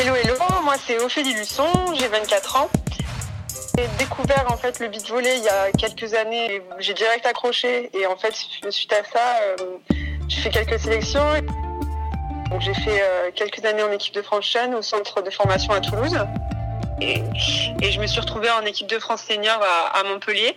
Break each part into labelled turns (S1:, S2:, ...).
S1: Hello, hello, moi c'est Ophélie Luçon, j'ai 24 ans. J'ai découvert en fait le beach volley il y a quelques années. J'ai direct accroché et en fait suite à ça, euh, j'ai fait quelques sélections. Donc j'ai fait euh, quelques années en équipe de France Jeune au centre de formation à Toulouse. Et, je me suis retrouvée en équipe de France senior à, à Montpellier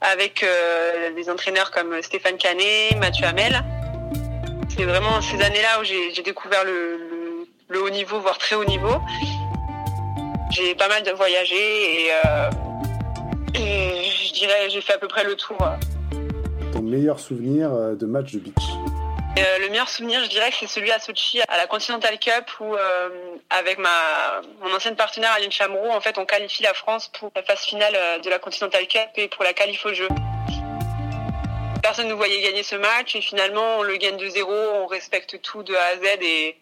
S1: avec euh, des entraîneurs comme Stéphane Canet, Mathieu Hamel. C'est vraiment ces années-là où j'ai découvert le, le, haut niveau, voire très haut niveau. J'ai pas mal de voyagé et, euh, et je dirais j'ai fait à peu près le tour.
S2: Ton meilleur souvenir euh, de match de beach?
S1: Euh, le meilleur souvenir, je dirais que c'est celui à Sochi, à la Continental Cup, où euh, avec ma mon ancienne partenaire Aline Chamrou, en fait, on qualifie la France pour la phase finale de la Continental Cup et pour la qualif au jeu. Personne ne nous voyait gagner ce match et finalement on le gagne de zéro, on respecte tout de A à Z et,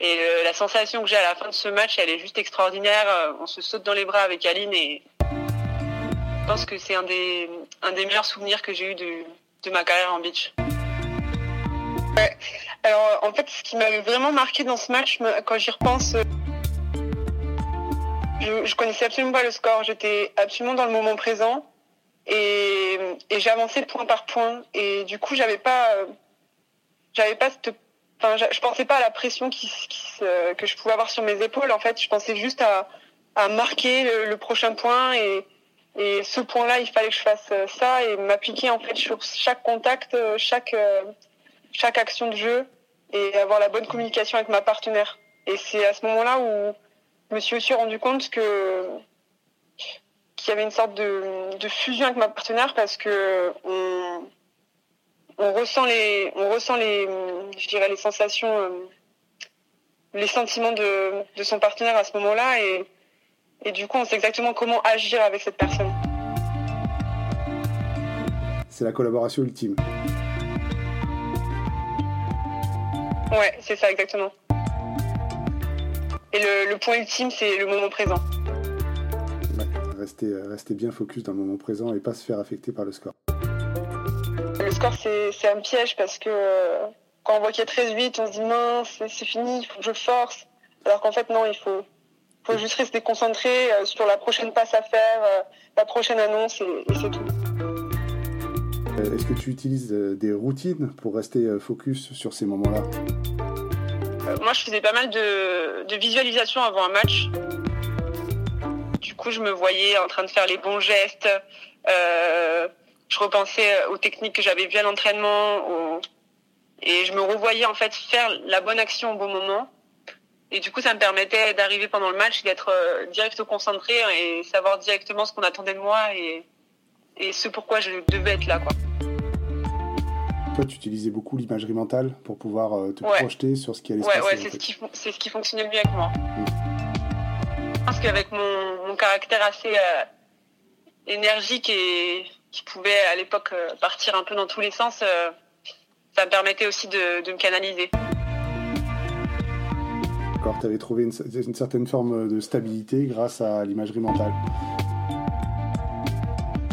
S1: et euh, la sensation que j'ai à la fin de ce match, elle est juste extraordinaire. Euh, On se saute dans les bras avec Aline et je pense que c'est un des, un des meilleurs souvenirs que j'ai eu de, de ma carrière en beach. Alors en fait, ce qui m'avait vraiment marqué dans ce match, quand j'y repense, euh, je, je connaissais absolument pas le score. J'étais absolument dans le moment présent et, et j'avançais point par point. Et du coup, j'avais pas, euh, j'avais pas cette, enfin, je pensais pas à la pression que je pouvais avoir sur mes épaules. En fait, je pensais juste à, marquer le, prochain point et ce point-là, il fallait que je fasse ça et m'appliquer en fait sur chaque contact, chaque chaque action de jeu et avoir la bonne communication avec ma partenaire. Et c'est à ce moment-là où je me suis aussi rendu compte que qu'il y avait une sorte de, de, fusion avec ma partenaire parce que on, on ressent les on ressent les je dirais les sensations les sentiments de, de son partenaire à ce moment-là et et du coup on sait exactement comment agir avec cette personne.
S2: C'est la collaboration ultime.
S1: Ouais, c'est ça exactement. Et le, le point ultime, c'est le moment présent.
S2: Ouais, rester, rester bien focus dans le moment présent et pas se faire affecter par le score.
S1: Score, c'est un piège parce que quand on voit qu'il y a 13-8, on se dit mince, c'est fini, il faut que je force. Alors qu'en fait, non, il faut, faut juste rester concentré sur la prochaine passe à faire, la prochaine annonce et, et c'est tout.
S2: Est-ce que tu utilises des routines pour rester focus sur ces moments-là?
S1: Moi, je faisais pas mal de, de, visualisation avant un match. Du coup, je me voyais en train de faire les bons gestes. Euh, je repensais aux techniques que j'avais vues à l'entraînement. Et je me revoyais en fait faire la bonne action au bon moment. Et du coup, ça me permettait d'arriver pendant le match, d'être direct concentré et savoir directement ce qu'on attendait de moi et, et ce pourquoi je devais être là. Quoi.
S2: Toi, tu utilisais beaucoup l'imagerie mentale pour pouvoir euh, te ouais. projeter sur ce qui allait se
S1: ouais,
S2: passer.
S1: Ouais, c'est ce, qui, ce qui fonctionnait le mieux avec moi. Mmh. Je pense qu'avec mon, mon, caractère assez euh, énergique et qui pouvait à l'époque euh, partir un peu dans tous les sens, ça me permettait aussi de, de me canaliser.
S2: D'accord, tu avais trouvé une, une certaine forme de stabilité grâce à l'imagerie mentale.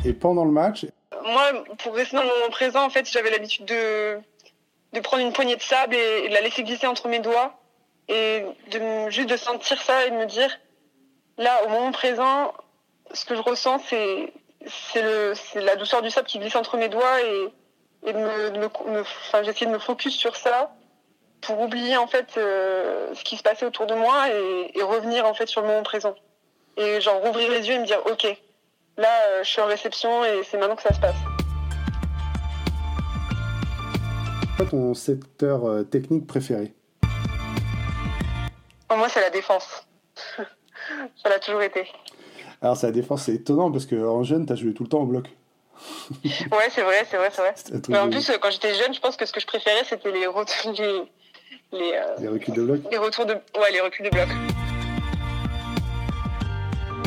S2: Et pendant le match,
S1: moi, pour rester dans le moment présent, en fait, j'avais l'habitude de, de prendre une poignée de sable et, et, de la laisser glisser entre mes doigts et de juste de sentir ça et de me dire, là, au moment présent, ce que je ressens, c'est c'est la douceur du sable qui glisse entre mes doigts et, et de me, de me, me enfin, j'essaie de me focus sur ça pour oublier en fait euh, ce qui se passait autour de moi et, et, revenir en fait sur le moment présent et genre rouvrir les yeux et me dire ok là euh, je suis en réception et c'est maintenant que ça se passe.
S2: ton secteur euh, technique préféré?
S1: Moi c'est la défense. ça l'a toujours été.
S2: Alors c'est la défense, c'est étonnant parce qu'en jeune, tu as joué tout le temps au bloc.
S1: ouais, c'est vrai, c'est vrai, c'est vrai. Mais en plus, quand j'étais jeune, je pense que ce que je préférais, c'était les, retours, les, les, euh,
S2: les reculs de bloc.
S1: Les retours de, ouais, les reculs de bloc.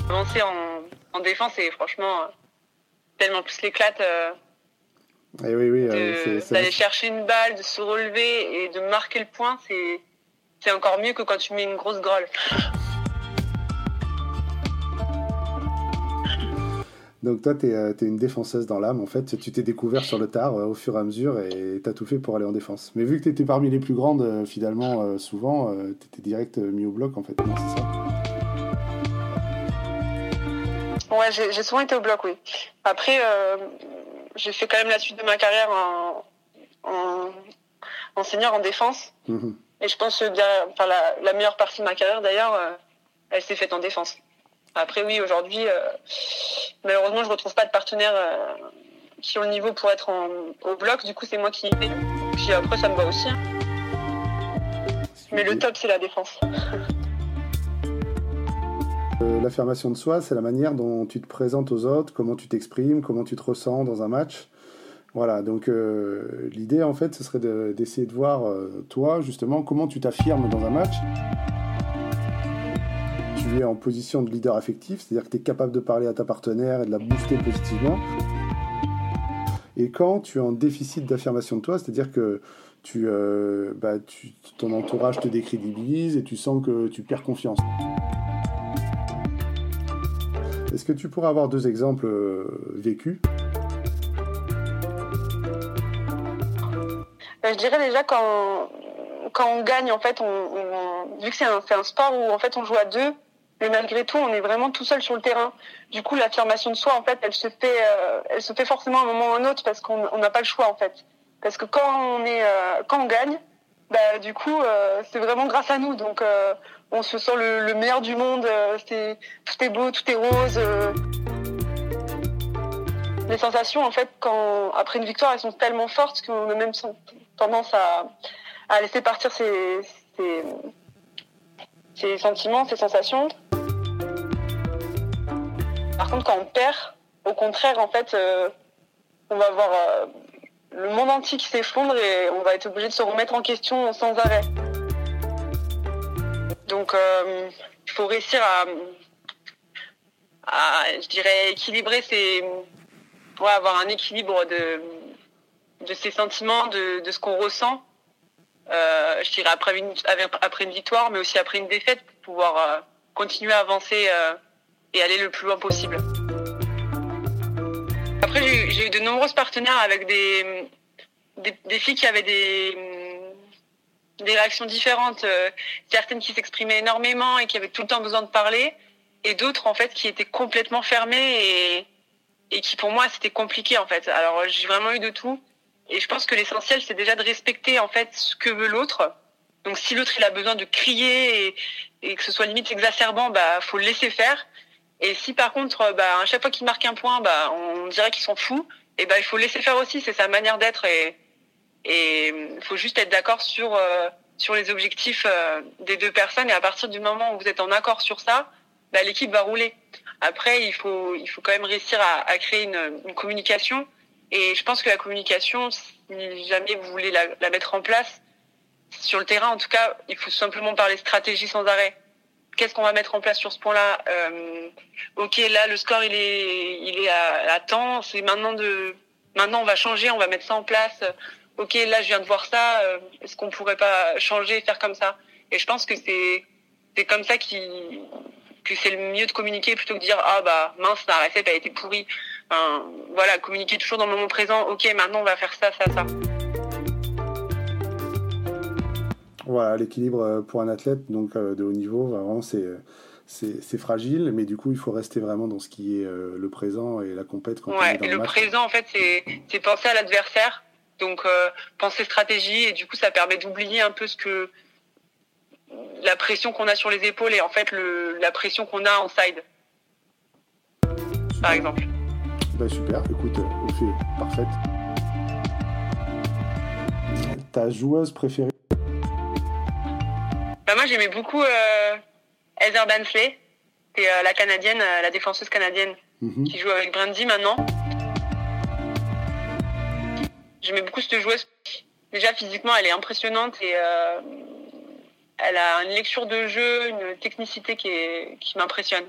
S1: Avancer en, en défense, et franchement tellement plus l'éclate. Euh,
S2: et oui, oui,
S1: d'aller chercher une balle, de se relever et de marquer le point, c'est c'est encore mieux que quand tu mets une grosse grolle.
S2: Donc toi, tu es, une défenseuse dans l'âme, en fait. Tu t'es découvert sur le tard au fur et à mesure et tu as tout fait pour aller en défense. Mais vu que tu étais parmi les plus grandes, finalement, souvent, tu étais direct mis au bloc, en fait. Non, c'est ça
S1: Ouais, j'ai souvent été au bloc, oui. Après, j'ai fait quand même la suite de ma carrière en, en, senior en défense. Mhm. Et je pense que enfin, la, meilleure partie de ma carrière, d'ailleurs, euh, elle s'est faite en défense. Après, oui, aujourd'hui, euh, malheureusement, je ne retrouve pas de partenaires euh, qui ont le niveau pour être au bloc. Du coup, c'est moi qui y après, ça me va aussi. Hein. Mais le top, c'est la défense.
S2: L'affirmation de soi, c'est la manière dont tu te présentes aux autres, comment tu t'exprimes, comment tu te ressens dans un match. Voilà, donc euh, l'idée en fait, ce serait d'essayer de, voir euh, toi justement comment tu t'affirmes dans un match. Tu es en position de leader affectif, c'est-à-dire que tu es capable de parler à ta partenaire et de la booster positivement. Et quand tu es en déficit d'affirmation de toi, c'est-à-dire que tu, euh, bah, ton entourage te décrédibilise et tu sens que tu perds confiance. Est-ce que tu pourrais avoir deux exemples vécus?
S1: Je dirais déjà quand quand on gagne, en fait, vu que c'est un, un, sport où en fait on joue à deux, mais malgré tout, on est vraiment tout seul sur le terrain. Du coup, l'affirmation de soi, en fait, elle se fait, euh, elle se fait forcément à un moment ou à un autre parce qu'on n'a pas le choix, en fait. Parce que quand on est, euh, quand on gagne, bah, du coup, euh, c'est vraiment grâce à nous. Donc, on se sent le, le meilleur du monde. tout est beau, tout est rose. les sensations, en fait, quand après une victoire, elles sont tellement fortes qu'on a même tendance à, laisser partir ses, sentiments, ses sensations. Par contre, quand on perd, au contraire, en fait, euh, on va voir euh, le monde entier qui s'effondre et on va être obligé de se remettre en question sans arrêt. Donc, euh, il faut réussir à, je dirais, équilibrer ses, avoir un équilibre de, de ses sentiments, de, ce qu'on ressent. Euh, je dirais après une, victoire, mais aussi après une défaite, pour pouvoir euh, continuer à avancer euh, et aller le plus loin possible. Après, j'ai eu de nombreuses partenaires avec des, des, des, filles qui avaient des, des réactions différentes. Euh, certaines qui s'exprimaient énormément et qui avaient tout le temps besoin de parler, et d'autres en fait qui étaient complètement fermées et, et qui pour moi c'était compliqué en fait. Alors j'ai vraiment eu de tout. Et je pense que l'essentiel, c'est déjà de respecter en fait ce que veut l'autre. Donc si l'autre il a besoin de crier et, que ce soit limite exacerbant, bah faut le laisser faire. Et si par contre, bah à chaque fois qu'il marque un point, bah on dirait qu'il s'en fout, et bah il faut laisser faire aussi. C'est sa manière d'être et il faut juste être d'accord sur euh, sur les objectifs euh, des deux personnes. Et à partir du moment où vous êtes en accord sur ça, bah, l'équipe va rouler. Après, il faut il faut quand même réussir à, à créer une, une communication et je pense que la communication, si jamais vous voulez la, mettre en place, sur le terrain en tout cas, il faut simplement parler stratégie sans arrêt. Qu'est-ce qu'on va mettre en place sur ce point-là euh, Ok, là le score il est il est à, temps. C'est maintenant de maintenant on va changer, on va mettre ça en place. Ok, là je viens de voir ça. Euh, est-ce qu'on pourrait pas changer, faire comme ça? Et je pense que c'est c'est comme ça qui que c'est le mieux de communiquer plutôt que de dire ah bah mince la recette a été pourrie. Voilà, communiquer toujours dans le moment présent. Ok, maintenant on va faire ça, ça, ça.
S2: Voilà, l'équilibre euh, pour un athlète donc euh, de haut niveau, vraiment c'est c'est fragile, mais du coup il faut rester vraiment dans ce qui est euh, le présent et la compète.
S1: Quand ouais, on est dans le, le présent en fait c'est penser à l'adversaire, donc penser stratégie et du coup ça permet d'oublier un peu ce que la pression qu'on a sur les épaules et en fait le, la pression qu'on a en side, par exemple.
S2: Bah, super, écoute, fait parfaite. Ta joueuse préférée
S1: bah, Moi j'aimais beaucoup euh, Heather Bansley, c'est euh, la canadienne, euh, la défenseuse canadienne mhm. qui joue avec Brandy maintenant. J'aimais beaucoup cette joueuse. Déjà physiquement elle est impressionnante et euh, elle a une lecture de jeu, une technicité qui, qui m'impressionne.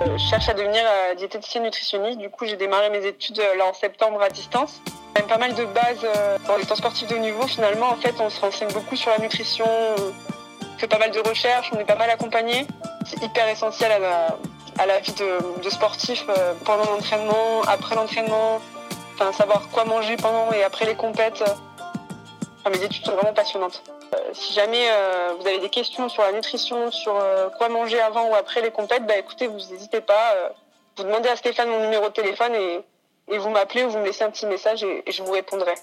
S1: Je cherche à devenir diététicienne nutritionniste. Du coup, j'ai démarré mes études là en septembre à distance. Même pas mal de bases dans les temps sportifs de haut niveau. Finalement, en fait, on se renseigne beaucoup sur la nutrition, on fait pas mal de recherches, on est pas mal accompagné. C'est hyper essentiel à à la vie de, de sportif pendant l'entraînement, après l'entraînement, enfin savoir quoi manger pendant et après les compètes. Enfin, mes études sont vraiment passionnantes. si jamais vous avez des questions sur la nutrition, sur quoi manger avant ou après les compètes, bah écoutez, vous n'hésitez pas. vous demandez à Stéphane mon numéro de téléphone et, et vous m'appelez ou vous me laissez un petit message et, je vous répondrai.